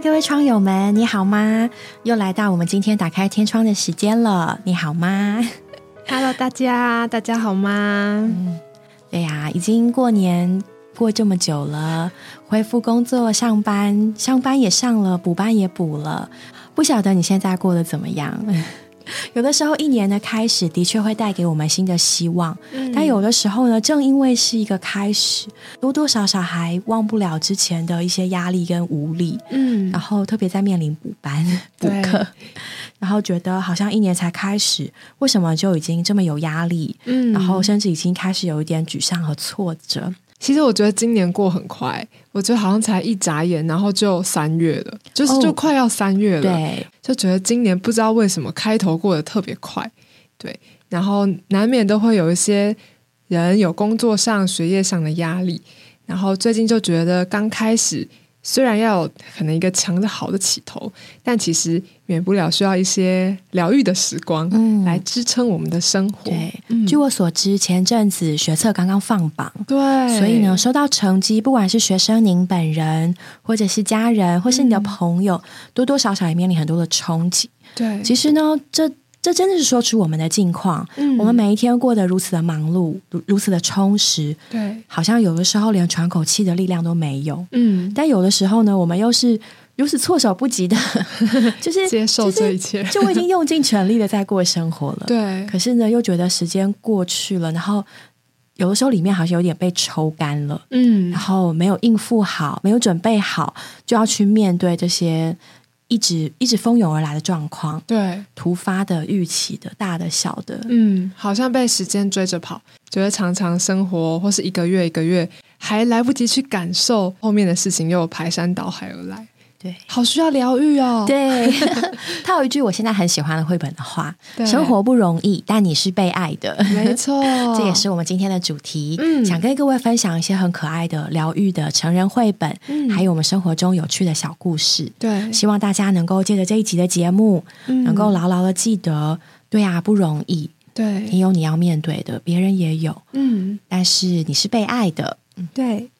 嗨，各位窗友们，你好吗？又来到我们今天打开天窗的时间了，你好吗？Hello，大家，大家好吗？嗯，对呀，已经过年过这么久了，恢复工作上班，上班也上了，补班也补了，不晓得你现在过得怎么样？有的时候，一年的开始的确会带给我们新的希望，但有的时候呢，正因为是一个开始，多多少少还忘不了之前的一些压力跟无力。嗯，然后特别在面临补班补课，然后觉得好像一年才开始，为什么就已经这么有压力？嗯，然后甚至已经开始有一点沮丧和挫折。其实我觉得今年过很快，我觉得好像才一眨眼，然后就三月了，就是就快要三月了。对，就觉得今年不知道为什么开头过得特别快，对，然后难免都会有一些人有工作上、学业上的压力，然后最近就觉得刚开始。虽然要有可能一个强的好的起头，但其实免不了需要一些疗愈的时光，嗯，来支撑我们的生活。对，据我所知，前阵子学测刚刚放榜，对，所以呢，收到成绩，不管是学生您本人，或者是家人，或是你的朋友，多多少少也面临很多的冲击。对，其实呢，这。这真的是说出我们的境况。嗯，我们每一天过得如此的忙碌，如如此的充实。对，好像有的时候连喘口气的力量都没有。嗯，但有的时候呢，我们又是如此措手不及的，就是接受这一切。就我已经用尽全力的在过生活了。对，可是呢，又觉得时间过去了，然后有的时候里面好像有点被抽干了。嗯，然后没有应付好，没有准备好，就要去面对这些。一直一直蜂拥而来的状况，对突发的、预期的、大的、小的，嗯，好像被时间追着跑，觉得常常生活或是一个月一个月还来不及去感受后面的事情，又排山倒海而来。对，好需要疗愈哦。对，他有一句我现在很喜欢的绘本的话：“生活不容易，但你是被爱的。”没错，这也是我们今天的主题。嗯，想跟各位分享一些很可爱的疗愈的成人绘本，嗯，还有我们生活中有趣的小故事。对，希望大家能够借着这一集的节目，能够牢牢的记得，对啊，不容易。对，你有你要面对的，别人也有。嗯，但是你是被爱的。对，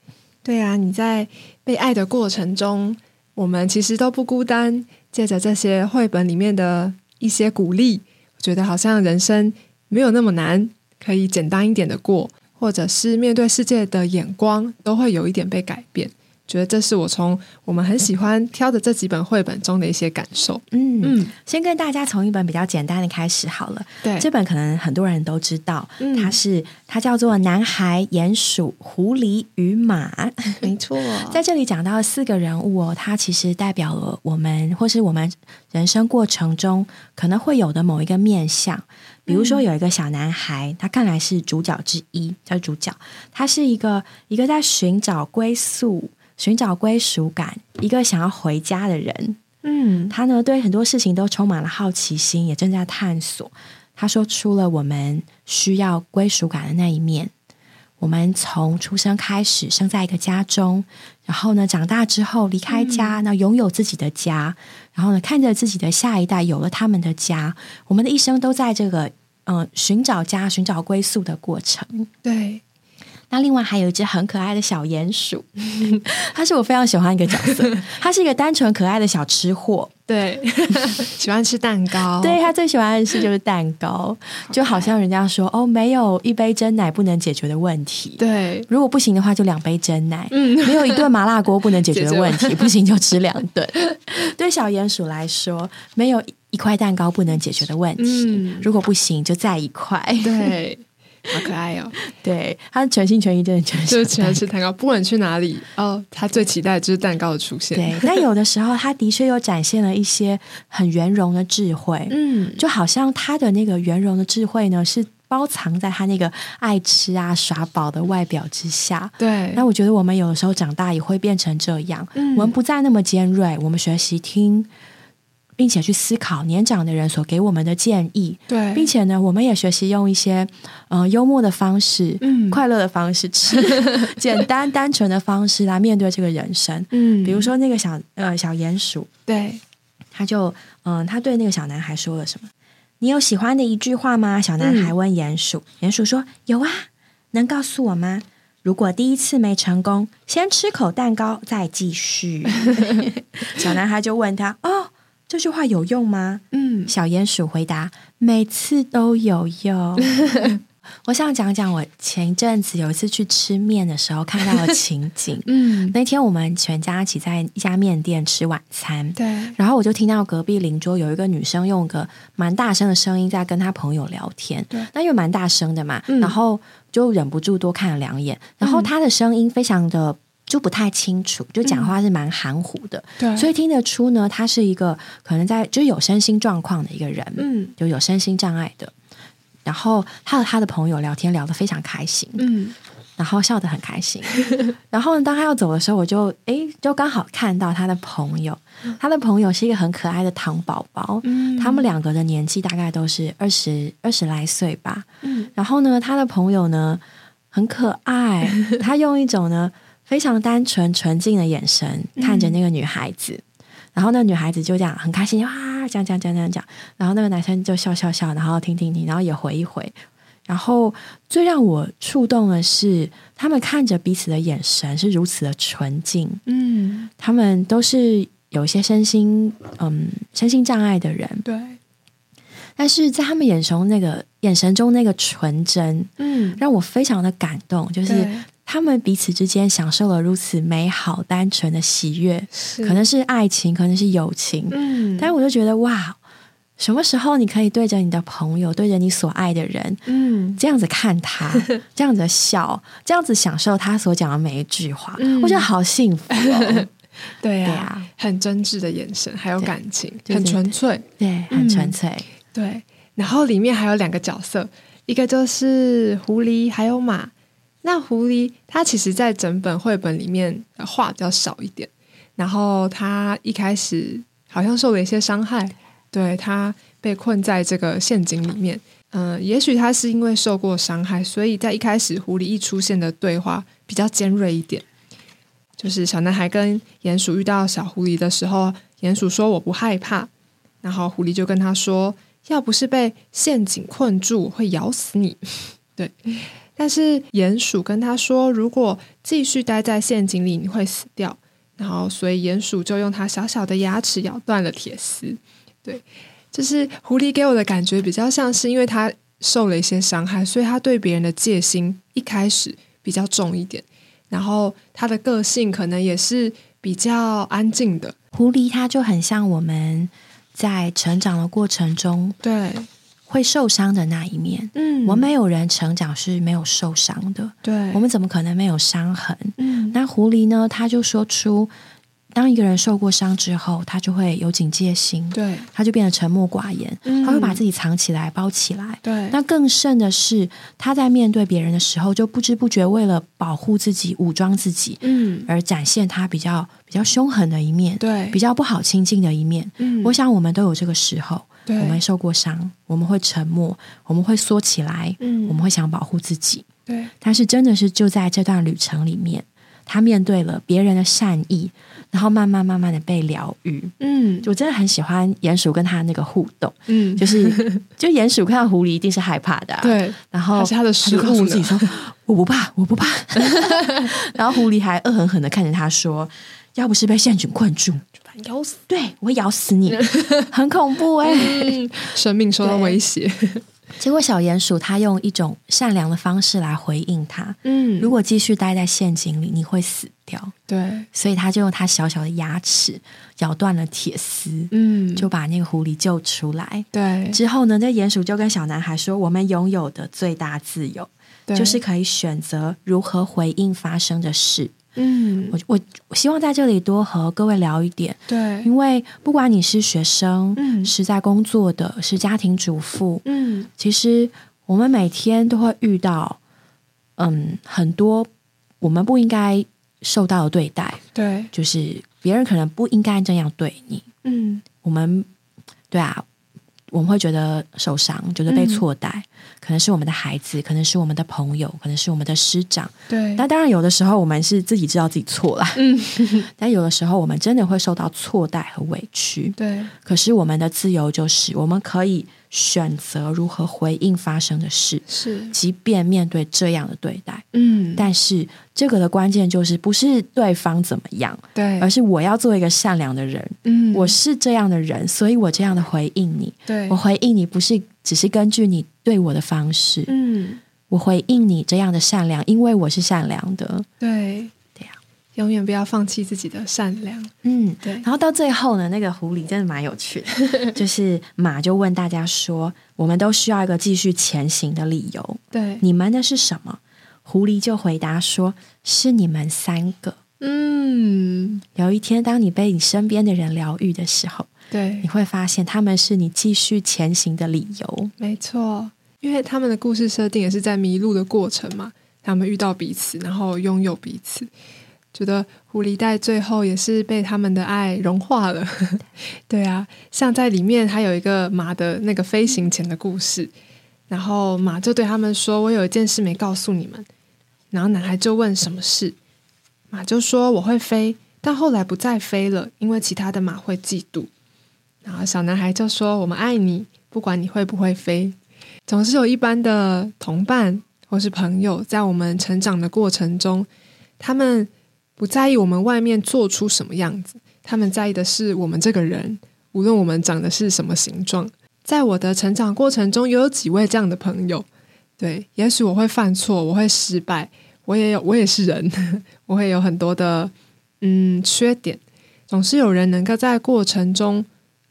对啊，你在被爱的过程中。我们其实都不孤单。借着这些绘本里面的一些鼓励，我觉得好像人生没有那么难，可以简单一点的过，或者是面对世界的眼光都会有一点被改变。觉得这是我从我们很喜欢挑的这几本绘本中的一些感受。嗯嗯，先跟大家从一本比较简单的开始好了。对，这本可能很多人都知道，它是它叫做《男孩、鼹鼠、狐狸与马》。没错，在这里讲到四个人物哦，它其实代表了我们或是我们人生过程中可能会有的某一个面相。比如说有一个小男孩，他看来是主角之一，叫主角。他是一个一个在寻找归宿。寻找归属感，一个想要回家的人。嗯，他呢对很多事情都充满了好奇心，也正在探索。他说出了我们需要归属感的那一面。我们从出生开始，生在一个家中，然后呢长大之后离开家，那拥有自己的家，然后呢看着自己的下一代有了他们的家。我们的一生都在这个嗯寻找家、寻找归宿的过程。对。那另外还有一只很可爱的小鼹鼠，它是我非常喜欢一个角色。它是一个单纯可爱的小吃货，对，喜欢吃蛋糕。对他最喜欢的事就是蛋糕，就好像人家说哦，没有一杯真奶不能解决的问题。对，如果不行的话就两杯真奶。嗯，没有一顿麻辣锅不能解决的问题，不行就吃两顿。对小鼹鼠来说，没有一块蛋糕不能解决的问题。如果不行就再一块。对。好可爱哦！对他全心全意，真的就是喜欢吃蛋糕。不管去哪里，哦，他最期待就是蛋糕的出现。对，但有的时候，他的确又展现了一些很圆融的智慧。嗯，就好像他的那个圆融的智慧呢，是包藏在他那个爱吃啊、耍宝的外表之下。对，那我觉得我们有的时候长大也会变成这样。嗯，我们不再那么尖锐，我们学习听。并且去思考年长的人所给我们的建议，对，并且呢，我们也学习用一些嗯幽默的方式、嗯快乐的方式、吃 简单单纯的方式来面对这个人生。嗯，比如说那个小呃小鼹鼠，对，他就嗯他对那个小男孩说了什么？你有喜欢的一句话吗？小男孩问鼹鼠，鼹鼠说有啊，能告诉我吗？如果第一次没成功，先吃口蛋糕再继续。小男孩就问他：“哦，这句话有用吗？”嗯，小鼹鼠回答：“每次都有用。”我想讲讲我前一阵子有一次去吃面的时候看到的情景。嗯，那天我们全家一起在一家面店吃晚餐，对，然后我就听到隔壁邻桌有一个女生用个蛮大声的声音在跟她朋友聊天，对。那因为蛮大声的嘛，嗯。然后就忍不住多看了两眼，然后她的声音非常的就不太清楚，就讲话是蛮含糊的，对，所以听得出呢，他是一个可能在就是有身心状况的一个人，嗯。就有身心障碍的。然后他和他的朋友聊天聊得非常开心，嗯。然后笑得很开心。然后呢，当他要走的时候，我就诶，就刚好看到他的朋友，他的朋友是一个很可爱的糖宝宝，嗯，他们两个的年纪大概都是二十二十来岁吧。嗯。然后呢，他的朋友呢很可爱，他用一种呢非常单纯纯净的眼神看着那个女孩子。然后那女孩子就这样很开心啊，讲讲讲讲讲，然后那个男生就笑笑笑，然后听听听，然后也回一回。然后最让我触动的是，他们看着彼此的眼神是如此的纯净，嗯，他们都是有一些身心嗯身心障碍的人，对，但是在他们眼中那个眼神中那个纯真，嗯，让我非常的感动，就是对他们彼此之间享受了如此美好单纯的喜悦，可能是爱情，可能是友情，嗯，但是我就觉得哇，什么时候你可以对着你的朋友，对着你所爱的人，嗯这样子看他，这样子笑，这样子享受他所讲的每一句话，嗯我觉得好幸福哦。对呀、很真挚的眼神，还有感情，很纯粹。对，很纯粹。对，然后里面还有两个角色，一个就是狐狸，还有马。那狐狸它其实，在整本绘本里面的话比较少一点，然后它一开始好像受了一些伤害，对它被困在这个陷阱里面。嗯、也许它是因为受过伤害，所以在一开始狐狸一出现的对话比较尖锐一点。就是小男孩跟鼹鼠遇到小狐狸的时候，鼹鼠说：“我不害怕。”然后狐狸就跟他说：“要不是被陷阱困住，会咬死你。”对，但是鼹鼠跟他说：“如果继续待在陷阱里，你会死掉。”然后，所以鼹鼠就用它小小的牙齿咬断了铁丝。对，就是狐狸给我的感觉比较像是因为它受了一些伤害，所以它对别人的戒心一开始比较重一点。然后他的个性可能也是比较安静的，狐狸它就很像我们在成长的过程中对，会受伤的那一面。嗯。我们没有人成长是没有受伤的，对，我们怎么可能没有伤痕？嗯。那狐狸呢？他就说出，当一个人受过伤之后，他就会有警戒心，对，他就变得沉默寡言，嗯。他会把自己藏起来、包起来。对，那更甚的是，他在面对别人的时候，就不知不觉为了保护自己、武装自己，嗯。而展现他比较比较凶狠的一面，对，比较不好亲近的一面。嗯。我想我们都有这个时候，对我们受过伤，我们会沉默，我们会缩起来，嗯。我们会想保护自己。对。但是真的是就在这段旅程里面，他面对了别人的善意，然后慢慢慢慢的被疗愈。嗯。我真的很喜欢鼹鼠跟他的那个互动，嗯。就是就鼹鼠看到狐狸一定是害怕的、啊，，对，然后他就告诉食物自己说我不怕，我不怕，然后狐狸还恶狠狠的看着他说。要不是被陷阱困住，咬死。对，我会咬死你，很恐怖哎、嗯生命受到威胁，结果小鼹鼠它用一种善良的方式来回应他，嗯如果继续待在陷阱里，你会死掉。对，所以他就用他小小的牙齿咬断了铁丝，嗯就把那个狐狸救出来。对，之后呢，那鼹鼠就跟小男孩说：“我们拥有的最大自由，对就是可以选择如何回应发生的事。嗯。我”我我希望在这里多和各位聊一点，对，因为不管你是学生，嗯。是在工作的，是家庭主妇，嗯。其实我们每天都会遇到，嗯，很多我们不应该受到的对待。对，就是别人可能不应该这样对你，嗯。我们对啊，我们会觉得受伤，觉得被错待，可能是我们的孩子，可能是我们的朋友，可能是我们的师长。对，那当然，有的时候我们是自己知道自己错了，嗯 但有的时候我们真的会受到错待和委屈。对，可是我们的自由就是我们可以选择如何回应发生的事，是，即便面对这样的对待，嗯，但是这个的关键就是不是对方怎么样，对，而是我要做一个善良的人。嗯，我是这样的人，所以我这样的回应你。对。我回应你不是只是根据你对我的方式，嗯，我回应你这样的善良，因为我是善良的。对，永远不要放弃自己的善良。嗯，对然后到最后呢，那个狐狸真的蛮有趣的，就是马就问大家说：“我们都需要一个继续前行的理由，对，你们的是什么？”狐狸就回答说：“是你们三个。嗯，有一天，当你被你身边的人疗愈的时候，对你，会发现他们是你继续前行的理由。没错，因为他们的故事设定也是在迷路的过程嘛，他们遇到彼此，然后拥有彼此。觉得狐狸带最后也是被他们的爱融化了。对啊，像在里面还有一个马的那个飞行前的故事，然后马就对他们说：“我有一件事没告诉你们。”然后男孩就问什么事，马就说：“我会飞。”但后来不再飞了，因为其他的马会嫉妒。然后小男孩就说：“我们爱你，不管你会不会飞。”总是有一般的同伴或是朋友，在我们成长的过程中，他们不在意我们外面做出什么样子，他们在意的是我们这个人，无论我们长的是什么形状。在我的成长过程中，也有几位这样的朋友。对，也许我会犯错，我会失败，我也有，我也是人，我会有很多的嗯缺点。总是有人能够在过程中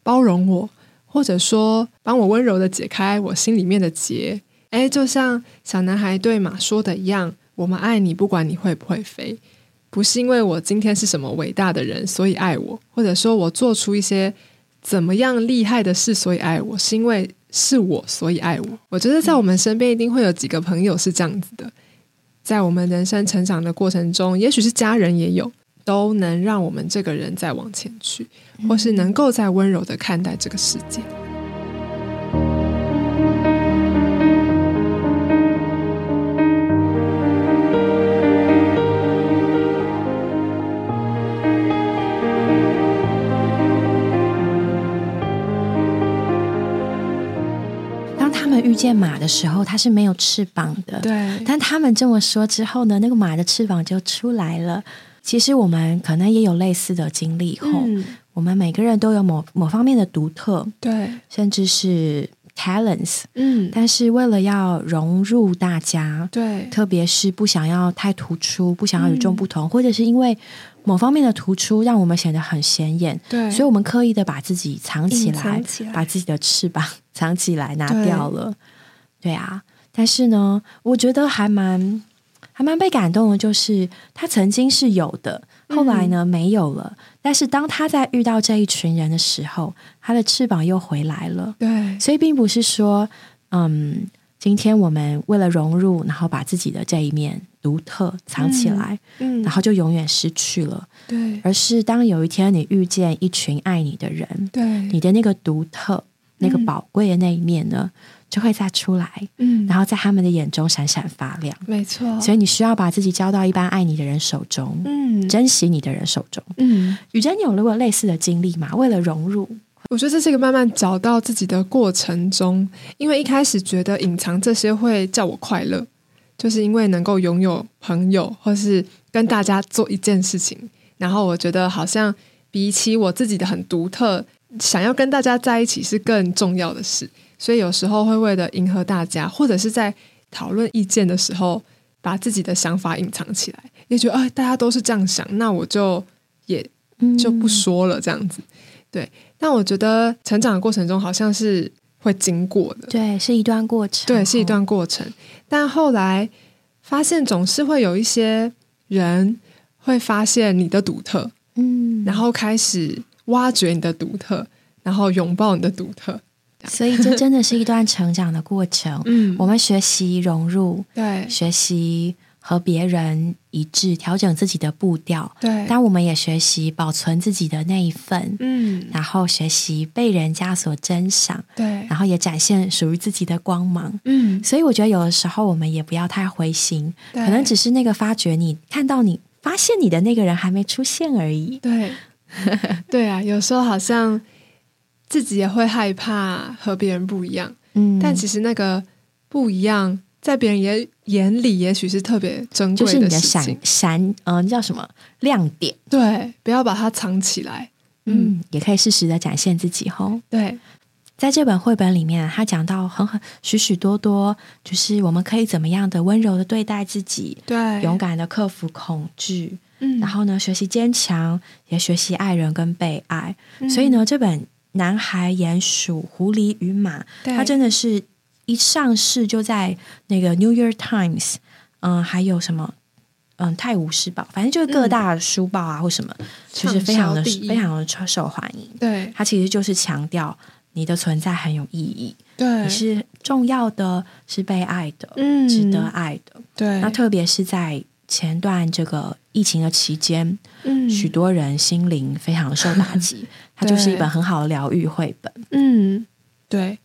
包容我，或者说帮我温柔的解开我心里面的结。哎，就像小男孩对马说的一样：“我们爱你，不管你会不会飞。”不是因为我今天是什么伟大的人，所以爱我，或者说我做出一些怎么样厉害的事，所以爱我，是因为是我，所以爱我。我觉得在我们身边一定会有几个朋友是这样子的，在我们人生成长的过程中，也许是家人也有，都能让我们这个人再往前去，或是能够再温柔的看待这个世界。见马的时候，它是没有翅膀的。对，但他们这么说之后呢，那个马的翅膀就出来了。其实我们可能也有类似的经历，后、嗯，我们每个人都有某某方面的独特，对，甚至是 talents，嗯，但是为了要融入大家，对，特别是不想要太突出，不想要与众不嗯。同，或者是因为某方面的突出让我们显得很显眼，对，所以我们刻意的把自己藏起来，藏起来。把自己的翅膀藏起来，拿掉了。对。啊，但是呢，我觉得还蛮还蛮被感动的，就是他曾经是有的，后来呢、没有了。但是当他在遇到这一群人的时候，他的翅膀又回来了。对，所以并不是说，嗯，今天我们为了融入，然后把自己的这一面独特藏起来，嗯。然，后就永远失去了，对，而是当有一天你遇见一群爱你的人，对，你的那个独特、那个嗯宝贵的那一面呢，就会再出来，嗯，然后在他们的眼中闪闪发亮。没错，所以你需要把自己交到一般爱你的人手中，嗯，珍惜你的人手中。嗯，雨珍，你有过类似的经历吗？为了融入，我觉得这是一个慢慢找到自己的过程中，因为一开始觉得隐藏这些会叫我快乐，就是因为能够拥有朋友，或是跟大家做一件事情，然后我觉得好像比起我自己的很独特，想要跟大家在一起是更重要的事，所以有时候会为了迎合大家，或者是在讨论意见的时候，把自己的想法隐藏起来，也觉得哎，大家都是这样想，那我就也嗯。就不说了，这样子。对，但我觉得成长的过程中好像是会经过的，对，是一段过程，对，是一段过程。但后来发现，总是会有一些人会发现你的独特，嗯，然后开始挖掘你的独特，然后拥抱你的独特。所以这真的是一段成长的过程。嗯我们学习融入，对学习和别人一致，调整自己的步调。对，但我们也学习保存自己的那一份，嗯，然后学习被人家所珍赏，对，然后也展现属于自己的光芒。嗯，所以我觉得有的时候我们也不要太灰心，对可能只是那个发掘你看到你发现你的那个人还没出现而已。对，对啊，有时候好像自己也会害怕和别人不一样，嗯，但其实那个不一样，在别人眼眼里，也许是特别珍贵就是你的事情闪。闪，嗯、叫什么亮点？对，不要把它藏起来。嗯，也可以适时的展现自己吼。对，在这本绘本里面，他讲到很很许许多多，就是我们可以怎么样的温柔的对待自己，对，勇敢的克服恐惧，嗯，然后呢，学习坚强，也学习爱人跟被爱。嗯所以呢，这本《男孩、鼹鼠、狐狸与马》，对它真的是一上市就在那个《New York Times》，嗯，还有什么？嗯，《泰晤士报》，反正就是各大书报啊，或什么，就是非常的非常的受欢迎。对它其实就是强调你的存在很有意义，对，你是重要的，是被爱的，嗯值得爱的。对，那特别是在前段这个疫情的期间，嗯。许多人心灵非常受打击，它就是一本很好的疗愈绘本。嗯，对，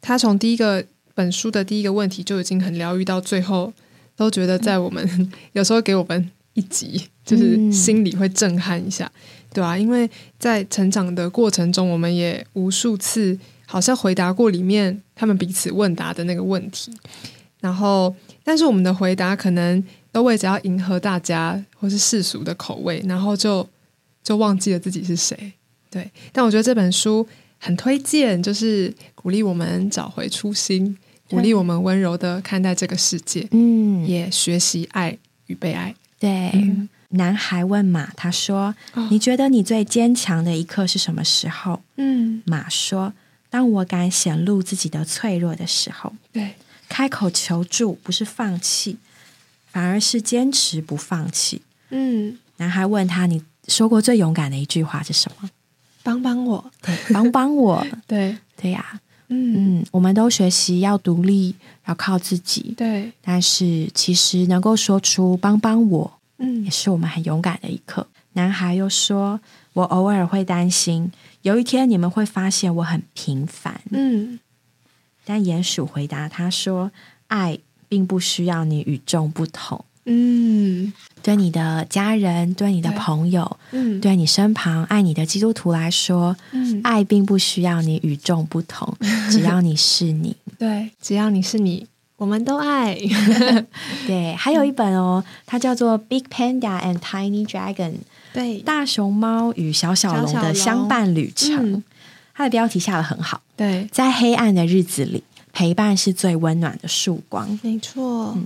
他从第一个本书的第一个问题就已经很疗愈，到最后都觉得在我们、有时候给我们一集，就是嗯心里会震撼一下，对啊，因为在成长的过程中，我们也无数次好像回答过里面他们彼此问答的那个问题，然后但是我们的回答可能都为着要迎合大家或是世俗的口味，然后就就忘记了自己是谁。对，但我觉得这本书很推荐，就是鼓励我们找回初心，鼓励我们温柔的看待这个世界，嗯，也学习爱与被爱。对。嗯男孩问马，他说：“哦你觉得你最坚强的一刻是什么时候嗯，？”马说：“当我敢显露自己的脆弱的时候，对，开口求助不是放弃，反而是坚持不放弃。”嗯，男孩问他：“你说过最勇敢的一句话是什么帮帮我。？”对，帮帮我。对，对呀、嗯，嗯，我们都学习要独立，要靠自己。对，但是其实能够说出“帮帮我”，嗯也是我们很勇敢的一刻。男孩又说：“我偶尔会担心，有一天你们会发现我很平凡。嗯，但鼹鼠回答他说：“爱并不需要你与众不同。嗯，对你的家人，对你的朋友，嗯，对你身旁爱你的基督徒来说，嗯，爱并不需要你与众不同，只要你是你。对，只要你是你，我们都爱。对，还有一本哦，它叫做《Big Panda and Tiny Dragon》对，大熊猫与小小龙的相伴旅程。嗯它的标题下的很好，对，在黑暗的日子里，陪伴是最温暖的曙光。没错。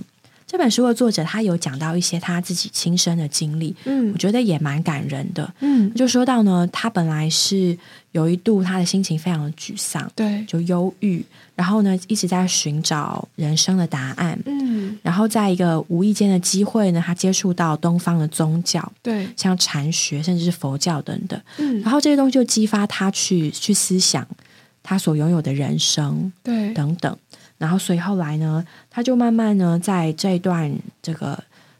这本书的作者他有讲到一些他自己亲身的经历，嗯我觉得也蛮感人的。嗯，就说到呢，他本来是有一度他的心情非常的沮丧，对，就忧郁，然后呢一直在寻找人生的答案。嗯，然后在一个无意间的机会呢，他接触到东方的宗教，对，像禅学甚至是佛教等等。嗯然后这些东西就激发他去去思想他所拥有的人生对，等等。然后所以后来呢，他就慢慢呢，在这一段这个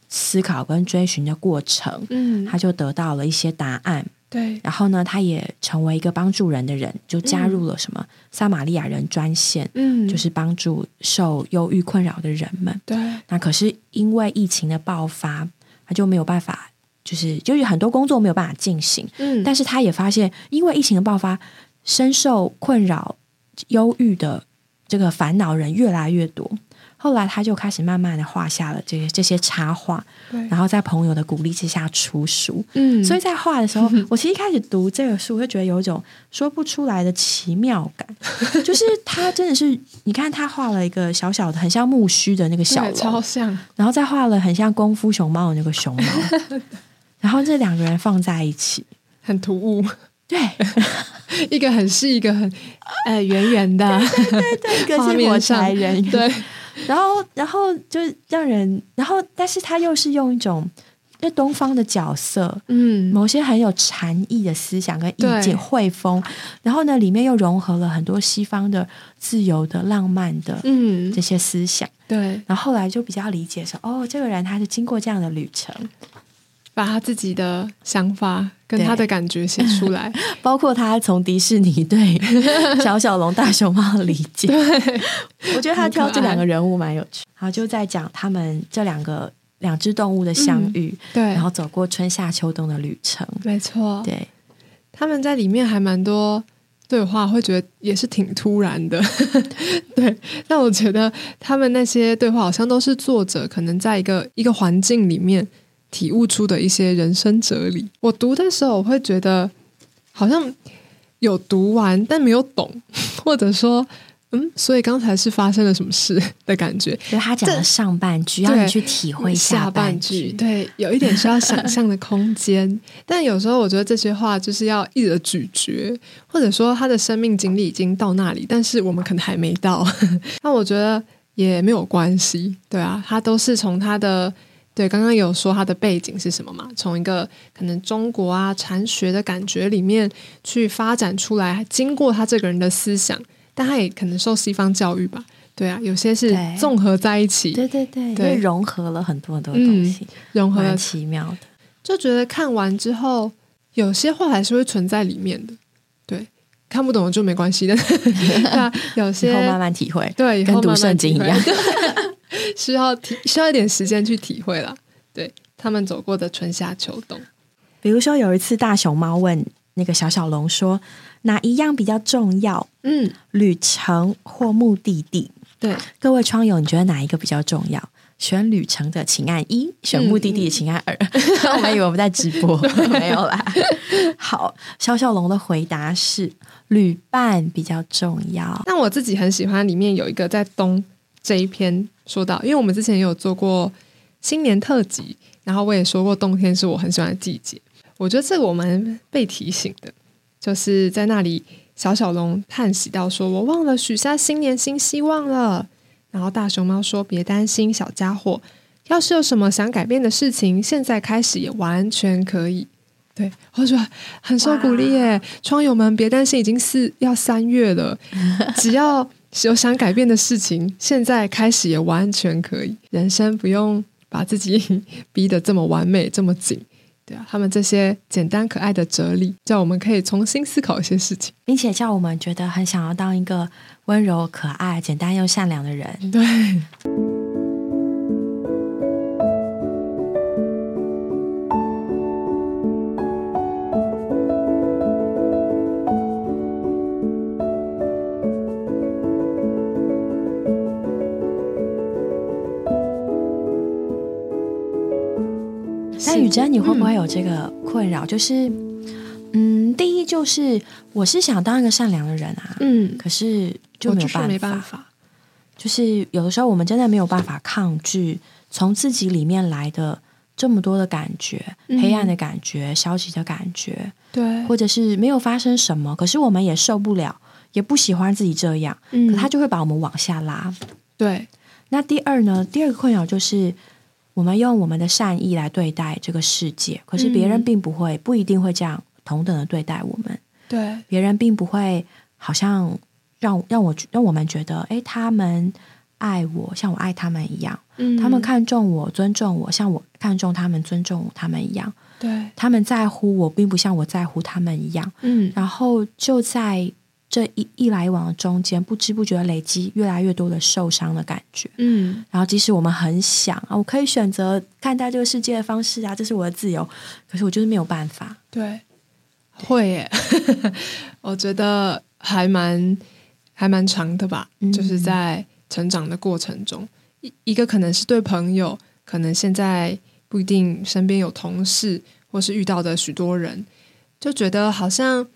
思考跟追寻的过程，嗯，他就得到了一些答案。对，然后呢，他也成为一个帮助人的人，就加入了什么撒玛利亚人专线，嗯，就是帮助受忧郁困扰的人们。对，那可是因为疫情的爆发，他就没有办法，就是就是很多工作没有办法进行。嗯，但是他也发现，因为疫情的爆发，深受困扰、忧郁的这个烦恼人越来越多。后来他就开始慢慢的画下了这些这些插画，然后在朋友的鼓励之下出书。嗯，所以在画的时候，我其实一开始读这个书，我就觉得有一种说不出来的奇妙感，就是他真的是，你看他画了一个小小的，很像木须的那个小超龙，像，然后再画了很像功夫熊猫的那个熊猫，然后这两个人放在一起，很突兀，对，一个很细，一个很呃圆圆的，对对，一个是火柴人，对，然后然后就让人，然后但是他又是用一种。那东方的角色，嗯，某些很有禅意的思想跟意境汇丰，然后呢，里面又融合了很多西方的自由的、浪漫的嗯这，些思想。对，然后后来就比较理解说，哦，这个人他是经过这样的旅程，把他自己的想法跟他的感觉写出来，包括他从迪士尼对 小小龙、大熊猫的理解。我觉得他挑这两个人物蛮有趣。好，就在讲他们这两个两只动物的相遇，对，然后走过春夏秋冬的旅程。没错，对，他们在里面还蛮多对话，会觉得也是挺突然的。对，但我觉得他们那些对话好像都是作者可能在一个一个环境里面体悟出的一些人生哲理。我读的时候，我会觉得好像有读完，但没有懂，或者说。嗯，所以刚才是发生了什么事的感觉？就他讲的上半句，要你去体会下半句，对，有一点需要想象的空间。但有时候我觉得这些话就是要一直咀嚼，或者说他的生命经历已经到那里，但是我们可能还没到。那我觉得也没有关系，对啊，他都是从他的对刚刚有说他的背景是什么嘛？从一个可能中国啊禅学的感觉里面去发展出来，经过他这个人的思想。但他也可能受西方教育吧，对啊，有些是综合在一起，对对对，对，融合了很多很多东西，融合了。奇妙的，就觉得看完之后，有些话还是会存在里面的，对，看不懂就没关系的，有些慢慢体会，对，跟读圣经一样，需要体需要一点时间去体会了，对他们走过的春夏秋冬，比如说有一次大熊猫问那个小小龙说。哪一样比较重要？嗯，旅程或目的地？对，各位窗友，你觉得哪一个比较重要？选旅程的，请按一；选目的地的，请按二。我们以为我们在直播，没有啦。好，小小龙的回答是旅伴比较重要。那我自己很喜欢里面有一个在东这一篇说到，因为我们之前也有做过新年特辑，然后我也说过冬天是我很喜欢的季节。我觉得这个我们被提醒的。就是在那里，小小龙叹息到说：“我忘了许下新年新希望了。”然后大熊猫说：“别担心，小家伙，要是有什么想改变的事情，现在开始也完全可以。”对，我说很受鼓励耶！窗友们别担心，已经是要三月了，只要有想改变的事情，现在开始也完全可以。人生不用把自己逼得这么完美，这么紧。对啊，他们这些简单可爱的哲理，叫我们可以重新思考一些事情，并且叫我们觉得很想要当一个温柔、可爱、简单又善良的人。对。雨珍，你会不会有这个困扰？就是，嗯，第一就是我是想当一个善良的人啊，嗯，可是就没有办法，没办法。就是有的时候我们真的没有办法抗拒从自己里面来的这么多的感觉，黑暗的感觉、消极的感觉，对，或者是没有发生什么，可是我们也受不了，也不喜欢自己这样，嗯，可他就会把我们往下拉。对，那第二呢？第二个困扰就是。我们用我们的善意来对待这个世界，可是别人并不会，不一定会这样同等的对待我们。对，别人并不会好像让让我让我们觉得，哎，他们爱我像我爱他们一样，嗯，他们看重我、尊重我，像我看重他们、尊重他们一样。对，他们在乎我，并不像我在乎他们一样。嗯，然后就在。这一一来一往的中间，不知不觉累积越来越多的受伤的感觉。嗯，然后即使我们很想啊，我可以选择看待这个世界的方式啊，这是我的自由，可是我就是没有办法。对，会耶，我觉得还蛮还蛮长的吧，就是在成长的过程中，一一个可能是对朋友，可能现在不一定身边有同事，或是遇到的许多人，就觉得好像。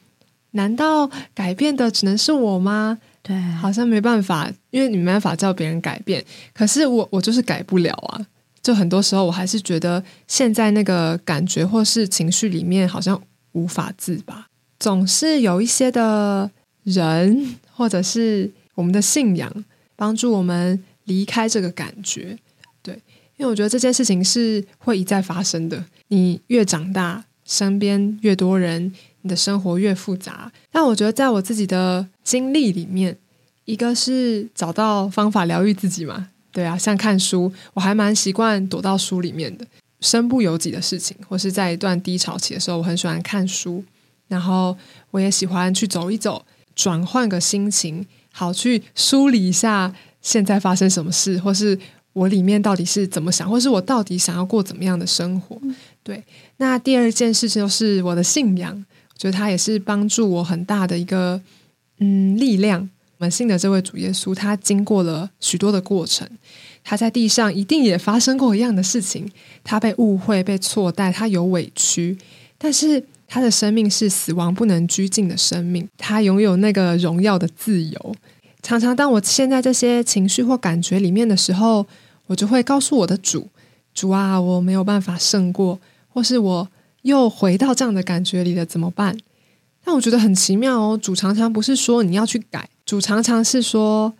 难道改变的只能是我吗？对，好像没办法，因为你没办法叫别人改变。可是我我就是改不了啊！就很多时候，我还是觉得现在那个感觉或是情绪里面好像无法自拔，总是有一些的人或者是我们的信仰帮助我们离开这个感觉。对，因为我觉得这件事情是会一再发生的。你越长大，身边越多人。你的生活越复杂，但我觉得在我自己的经历里面，一个是找到方法疗愈自己嘛，对啊，像看书，我还蛮习惯躲到书里面的。身不由己的事情，或是在一段低潮期的时候，我很喜欢看书，然后我也喜欢去走一走，转换个心情，好去梳理一下现在发生什么事，或是我里面到底是怎么想，或是我到底想要过怎么样的生活。对，那第二件事情就是我的信仰。所以，他也是帮助我很大的一个嗯力量。我们信的这位主耶稣，他经过了许多的过程，他在地上一定也发生过一样的事情，他被误会、被错待，他有委屈，但是他的生命是死亡不能拘禁的生命，他拥有那个荣耀的自由。常常当我陷在这些情绪或感觉里面的时候，我就会告诉我的主：“主啊，我没有办法胜过，或是我又回到这样的感觉里了，怎么办？”但我觉得很奇妙哦，主常常不是说你要去改。主常常是说：“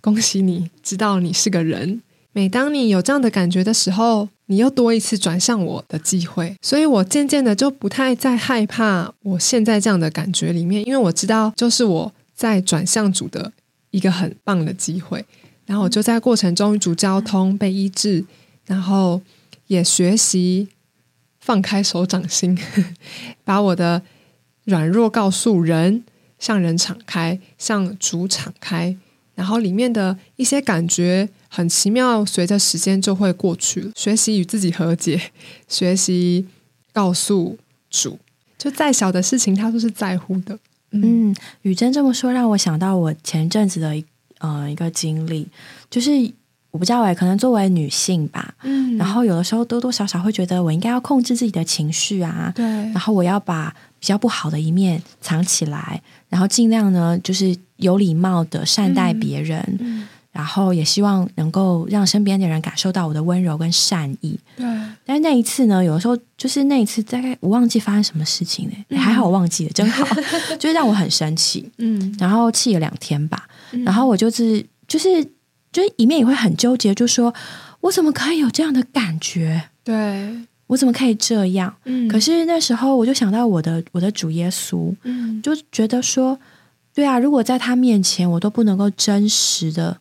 恭喜你，知道你是个人。”每当你有这样的感觉的时候，你又多一次转向我的机会。所以我渐渐的就不太再害怕我现在这样的感觉里面，因为我知道，就是我在转向主的一个很棒的机会。然后我就在过程中与主交通，被医治，然后也学习放开手掌心，把我的软弱告诉人。向人敞开，向主敞开，然后里面的一些感觉很奇妙，随着时间就会过去。学习与自己和解，学习告诉主，就再小的事情，他都是在乎的。嗯，雨珍这么说，让我想到我前阵子的呃一个经历，就是我不知道哎，可能作为女性吧，嗯，然后有的时候多多少少会觉得我应该要控制自己的情绪啊，对，然后我要把。比较不好的一面藏起来，然后尽量呢，就是有礼貌的善待别人，嗯然后也希望能够让身边的人感受到我的温柔跟善意。对，但是那一次呢，有的时候就是那一次，大概我忘记发生什么事情了，还好我忘记了，真好，就是让我很生气，嗯，然后气了两天吧，然后我就是就是就是一面也会很纠结，就说我怎么可以有这样的感觉？对。我怎么可以这样？嗯，可是那时候我就想到我的我的主耶稣，嗯，就觉得说，对啊，如果在他面前我都不能够真实的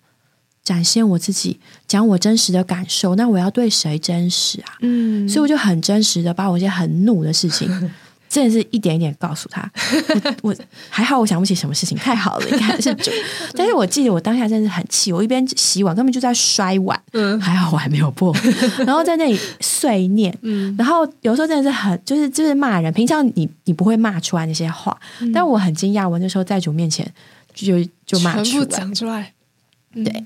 展现我自己，讲我真实的感受，那我要对谁真实啊？嗯，所以我就很真实的把我一些很怒的事情。真的是一点一点告诉他，我还好，我想不起什么事情，太好了，应该 是主。但是我记得我当下真的是很气，我一边洗碗根本就在摔碗，嗯，还好我还没有破，然后在那里碎念，嗯，然后有时候真的是很就是就是骂人，平常你你不会骂出来那些话，但我很惊讶，我那时候在主面前就就骂出来，讲出来，对，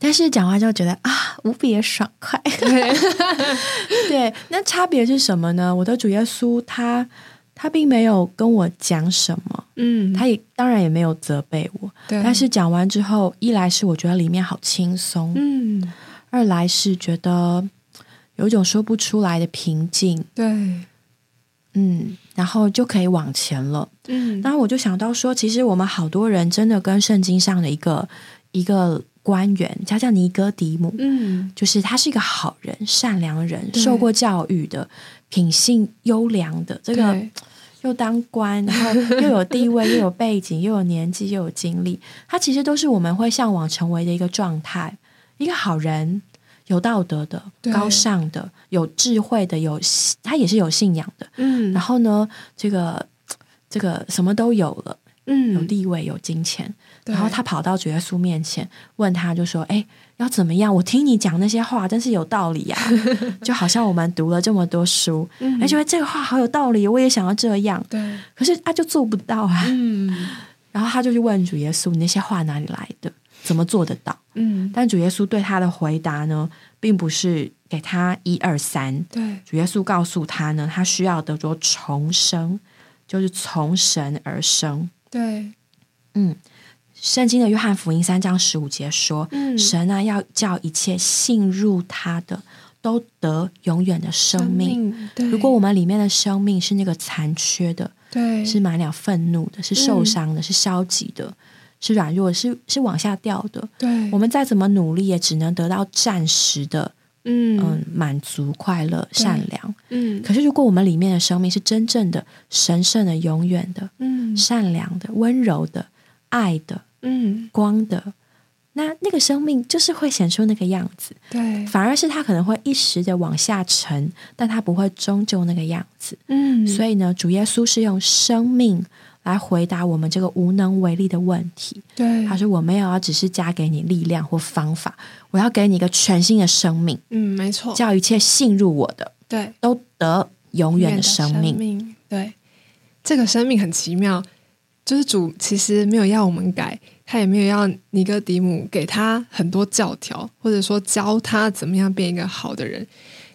但是讲完之后觉得啊无比的爽快，对，那差别是什么呢？我的主耶稣他。他并没有跟我讲什么，嗯，他也当然也没有责备我，对。但是讲完之后，一来是我觉得里面好轻松，嗯，二来是觉得有一种说不出来的平静，对，嗯，然后就可以往前了，嗯。然后我就想到说，其实我们好多人真的跟圣经上的一个一个官员，叫叫尼哥底姆，嗯，就是他是一个好人、善良人，受过教育的。品性优良的这个，又当官，然后又有地位，又有背景，又有年纪，又有经历，他其实都是我们会向往成为的一个状态。一个好人，有道德的，高尚的，有智慧的，有他也是有信仰的。嗯，然后呢，这个这个什么都有了，嗯，有地位，有金钱。然后他跑到主耶稣面前，问他就说：“哎，要怎么样？我听你讲那些话，真是有道理呀！就好像我们读了这么多书，而且这个话好有道理，我也想要这样。对，可是他就做不到啊。嗯，然后他就去问主耶稣：你那些话哪里来的？怎么做得到？嗯，但主耶稣对他的回答呢，并不是给他一二三。对，主耶稣告诉他呢，他需要得着重生，就是从神而生。对，嗯。圣经的约翰福音三章十五节说：“神啊，要叫一切信入他的都得永远的生命。如果我们里面的生命是那个残缺的，对，是满了愤怒的，是受伤的，是消极的，是软弱，是是往下掉的。对，我们再怎么努力，也只能得到暂时的，嗯嗯，满足、快乐、善良。嗯，可是如果我们里面的生命是真正的、神圣的、永远的，嗯，善良的、温柔的、爱的。”嗯，光的那那个生命就是会显出那个样子，对，反而是他可能会一时的往下沉，但他不会终究那个样子。嗯，所以呢，主耶稣是用生命来回答我们这个无能为力的问题。对，他说：“我没有要只是加给你力量或方法，我要给你一个全新的生命。嗯，没错，叫一切信入我的，对，都得永远的生命。对，这个生命很奇妙。”就是主其实没有要我们改，他也没有要尼哥底姆给他很多教条，或者说教他怎么样变一个好的人。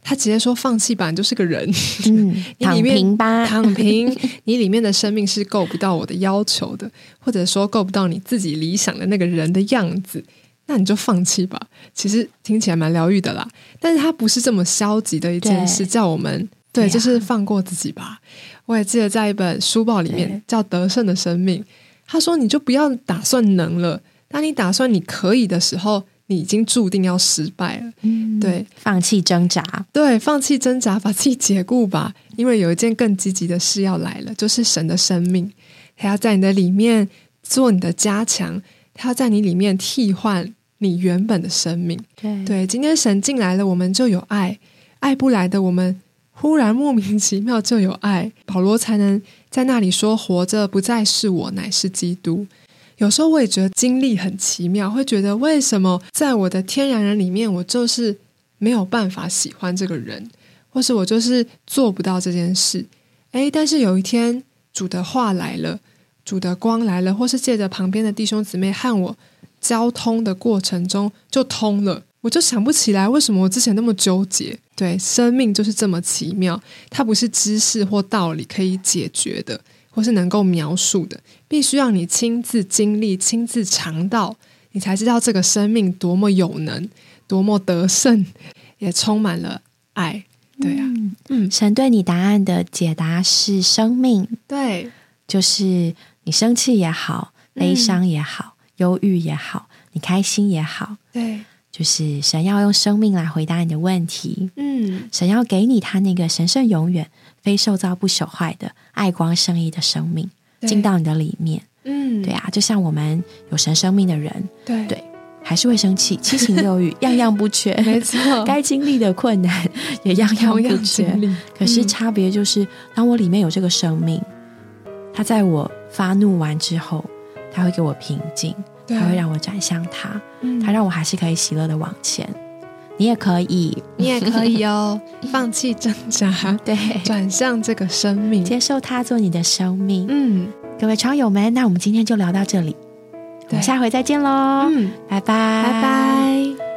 他直接说放弃吧，你就是个人，嗯，躺平吧，躺平。你里面的生命是够不到我的要求的，或者说够不到你自己理想的那个人的样子，那你就放弃吧。其实听起来蛮疗愈的啦，但是他不是这么消极的一件事，叫我们对，就是放过自己吧。我也记得在一本书报里面叫《得胜的生命》，他说：“你就不要打算能了，当你打算你可以的时候，你已经注定要失败了。”对，放弃挣扎，对，放弃挣扎，把自己解雇吧。因为有一件更积极的事要来了，就是神的生命，他要在你的里面做你的加强，他要在你里面替换你原本的生命。对，对，今天神进来了，我们就有爱；爱不来的，我们。忽然莫名其妙就有爱，保罗才能在那里说：“活着不再是我，乃是基督。”有时候我也觉得经历很奇妙，会觉得为什么在我的天然人里面，我就是没有办法喜欢这个人，或是我就是做不到这件事。诶，但是有一天主的话来了，主的光来了，或是借着旁边的弟兄姊妹和我交通的过程中就通了。我就想不起来为什么我之前那么纠结。对，生命就是这么奇妙，它不是知识或道理可以解决的，或是能够描述的，必须要你亲自经历、亲自尝到，你才知道这个生命多么有能、多么得胜，也充满了爱。对啊，嗯，神对你答案的解答是生命。对，就是你生气也好，悲伤也好，忧郁也好，你开心也好，对。就是神要用生命来回答你的问题，嗯，神要给你他那个神圣永远、非受造不朽坏的爱光生意的生命进到你的里面，嗯，对啊，就像我们有神生命的人，对。对，还是会生气，七情六欲 样样不缺，没错，该经历的困难 也样样不缺，可是差别就是，当我里面有这个生命，他在我发怒完之后，他会给我平静。他会让我转向他，他让我还是可以喜乐的往前。你也可以，你也可以哦，放弃挣扎，对，转向这个生命，接受它做你的生命。嗯，各位超友们，那我们今天就聊到这里，我们下回再见喽。嗯，拜拜，拜拜。